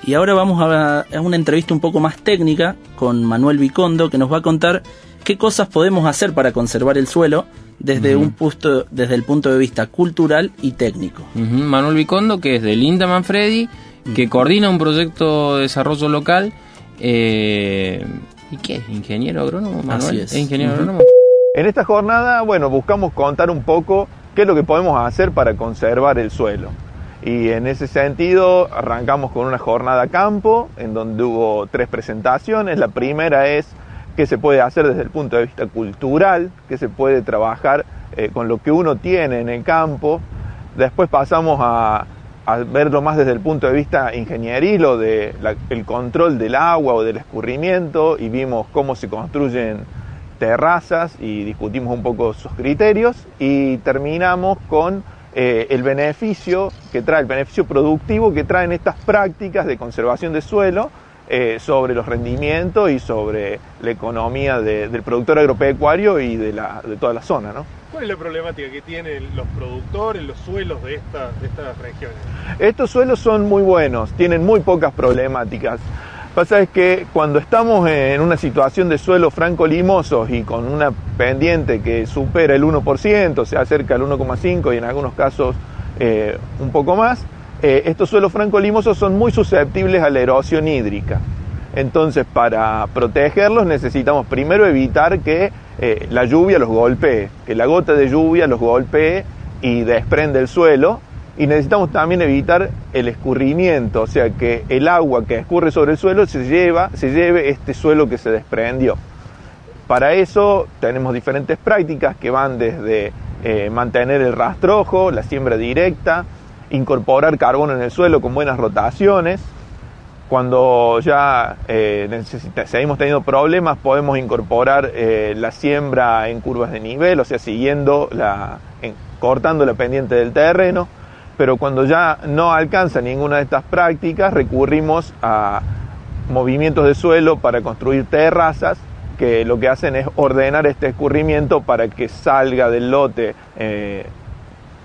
Y ahora vamos a, una entrevista un poco más técnica con Manuel Vicondo que nos va a contar qué cosas podemos hacer para conservar el suelo desde un punto, desde el punto de vista cultural y técnico. Manuel Vicondo, que es de Linda Manfredi, que coordina un proyecto de desarrollo local. Eh, ¿Y qué? ¿Ingeniero agrónomo? Manuel? es. ingeniero agrónomo? En esta jornada, bueno, buscamos contar un poco qué es lo que podemos hacer para conservar el suelo. Y en ese sentido arrancamos con una jornada campo, en donde hubo tres presentaciones. La primera es qué se puede hacer desde el punto de vista cultural, qué se puede trabajar eh, con lo que uno tiene en el campo. Después pasamos a, verlo más desde el punto de vista ingenieril o del el control del agua o del escurrimiento y vimos cómo se construyen terrazas y discutimos un poco sus criterios y terminamos con eh, el beneficio que trae, el beneficio productivo que traen estas prácticas de conservación de suelo eh, sobre los rendimientos y sobre la economía del productor agropecuario y de, la, de toda la zona. ¿no? ¿Cuál es la problemática que tienen los productores, los suelos de, de estas regiones? Estos suelos son muy buenos, tienen muy pocas problemáticas. Pasa es que cuando estamos en una situación de suelo franco limosos y con una pendiente que supera el 1%, se acerca al 1,5% y en algunos casos eh, un poco más, eh, estos suelos franco limosos son muy susceptibles a la erosión hídrica. Entonces, para protegerlos necesitamos primero evitar que eh, la lluvia los golpee, que la gota de lluvia los golpee y desprende el suelo y necesitamos también evitar el escurrimiento, o sea que el agua que escurre sobre el suelo se lleva, se lleve este suelo que se desprendió. Para eso tenemos diferentes prácticas que van desde eh, mantener el rastrojo, la siembra directa, incorporar carbono en el suelo con buenas rotaciones. Cuando ya eh, seguimos teniendo problemas, podemos incorporar eh, la siembra en curvas de nivel, o sea, siguiendo la, cortando la pendiente del terreno pero cuando ya no alcanza ninguna de estas prácticas, recurrimos a movimientos de suelo para construir terrazas que lo que hacen es ordenar este escurrimiento para que salga del lote eh,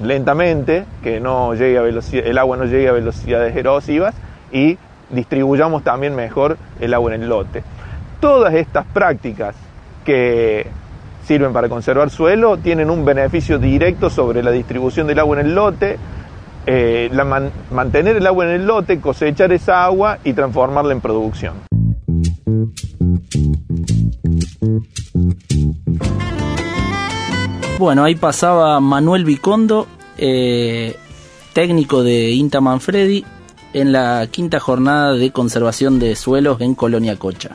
lentamente, que no llegue a el agua no llegue a velocidades erosivas y distribuyamos también mejor el agua en el lote. Todas estas prácticas que sirven para conservar suelo tienen un beneficio directo sobre la distribución del agua en el lote, eh, mantener el agua en el lote, cosechar esa agua y transformarla en producción. Bueno, ahí pasaba Manuel Vicondo eh, técnico de INTA Manfredi en la quinta jornada de conservación de suelos en Colonia Cocha.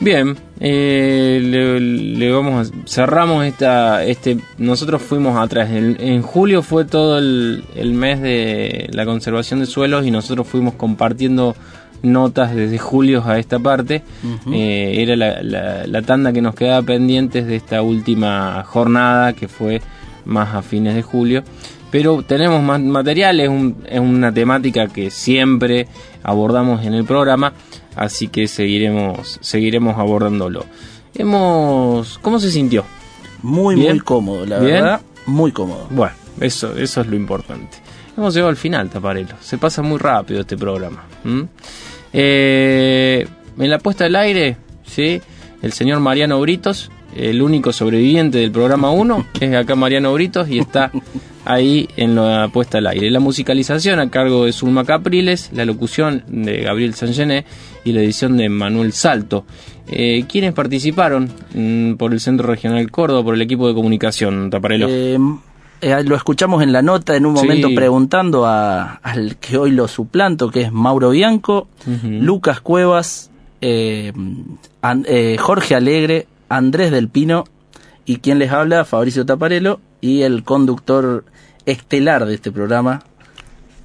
Bien, eh, le, le vamos a- cerramos esta, este, nosotros fuimos atrás, en, en julio fue todo el, el mes de la conservación de suelos y nosotros fuimos compartiendo notas desde julio a esta parte. Eh, era la, la- la tanda que nos quedaba pendientes de esta última jornada que fue más a fines de julio. Pero tenemos más material, es, un- es una temática que siempre abordamos en el programa, así que seguiremos, seguiremos abordándolo. Hemos, ¿Cómo se sintió? Muy, ¿Bien? muy cómodo, la ¿Bien? verdad, muy cómodo. Bueno, eso, eso es lo importante. Hemos llegado al final, Taparelo. Se pasa muy rápido este programa. Eh, en la puesta al aire, ¿sí? el señor Mariano Britos, el único sobreviviente del programa 1, es acá Mariano Britos y está ahí en la puesta al aire. La musicalización a cargo de Zulma Capriles, la locución de Gabriel Sangené y la edición de Manuel Salto. Eh, ¿Quiénes participaron mm, por el Centro Regional Córdoba, por el equipo de comunicación, Taparelo? Eh, eh, lo escuchamos en la nota en un Sí. momento preguntando a- al que hoy lo suplanto, que es Mauro Bianco, Lucas Cuevas, An- eh, Jorge Alegre, Andrés del Pino y quien les habla, Fabricio Taparelo, y el conductor estelar de este programa.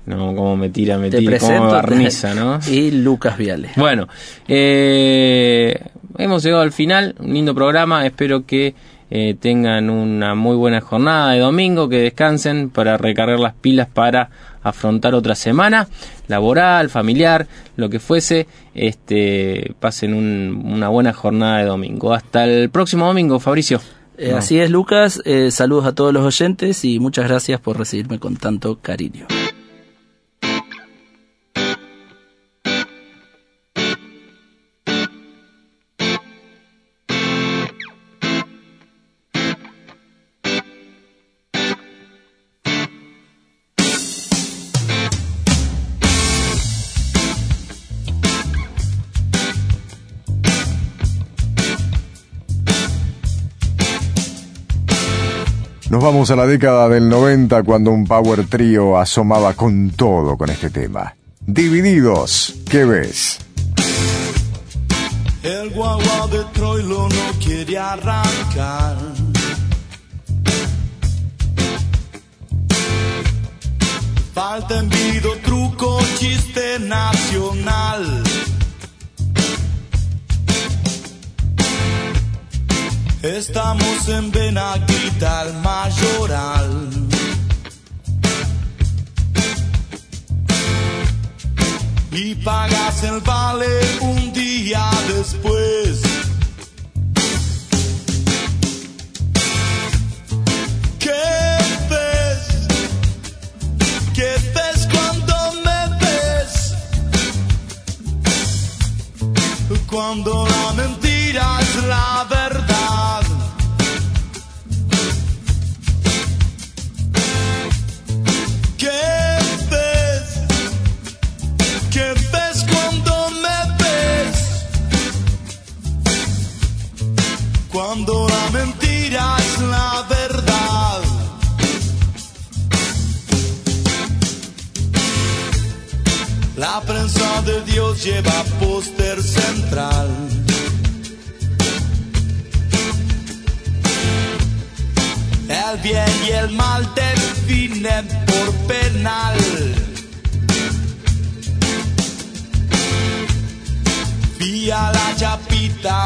No, como me tira, me tira, como barniza, ¿no? (laughs) Y Lucas Viales. Bueno, eh, hemos llegado al final, un lindo programa, espero que eh, tengan una muy buena jornada de domingo, que descansen para recargar las pilas para afrontar otra semana laboral, familiar, lo que fuese, este, pasen un- una buena jornada de domingo. Hasta el próximo domingo, Fabricio. Eh. Así es, Lucas. Eh, saludos a todos los oyentes y muchas gracias por recibirme con tanto cariño. Vamos a la década del 90 cuando un power trío asomaba con todo con este tema. Divididos, ¿qué ves? El guagua de Troilo no quiere arrancar. Falta envido, truco, chiste nacional. Estamos en Benaguita, el mayoral. Y pagas el vale un día después. ¿Qué ves? ¿Qué ves cuando me ves? Cuando la mentira es la verdad. Cuando la mentira es la verdad. La prensa de Dios lleva póster central. El bien y el mal definen por penal. Vía la chapita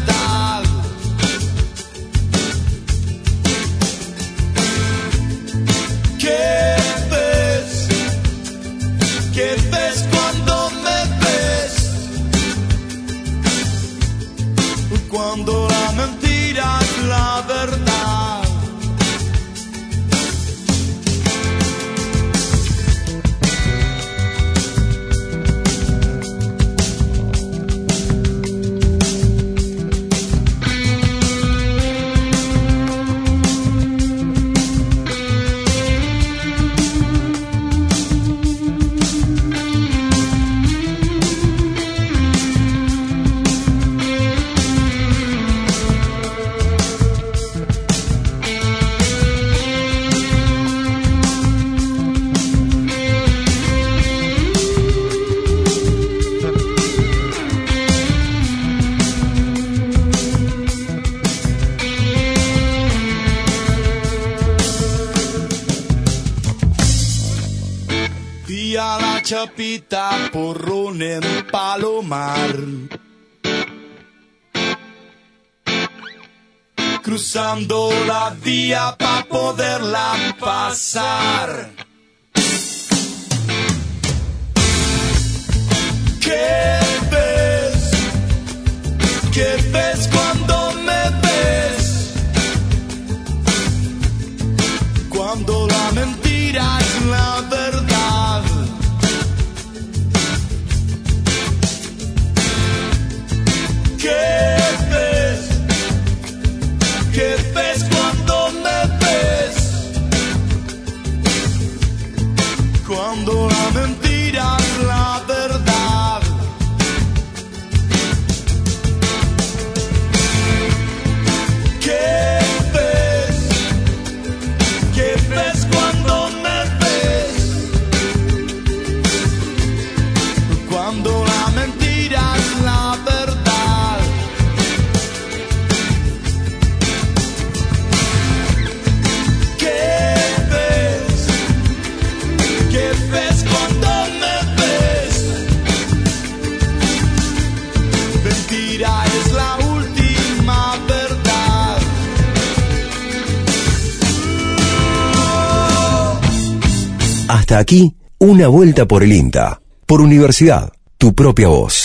Porrón en Palomar. Cruzando la vía para poderla pasar. ¿Qué ves? ¿Qué ves cuando me ves? Cuando la mentira es la verdad. Cuando la Hasta aquí, una vuelta por el INTA. Por universidad, tu propia voz.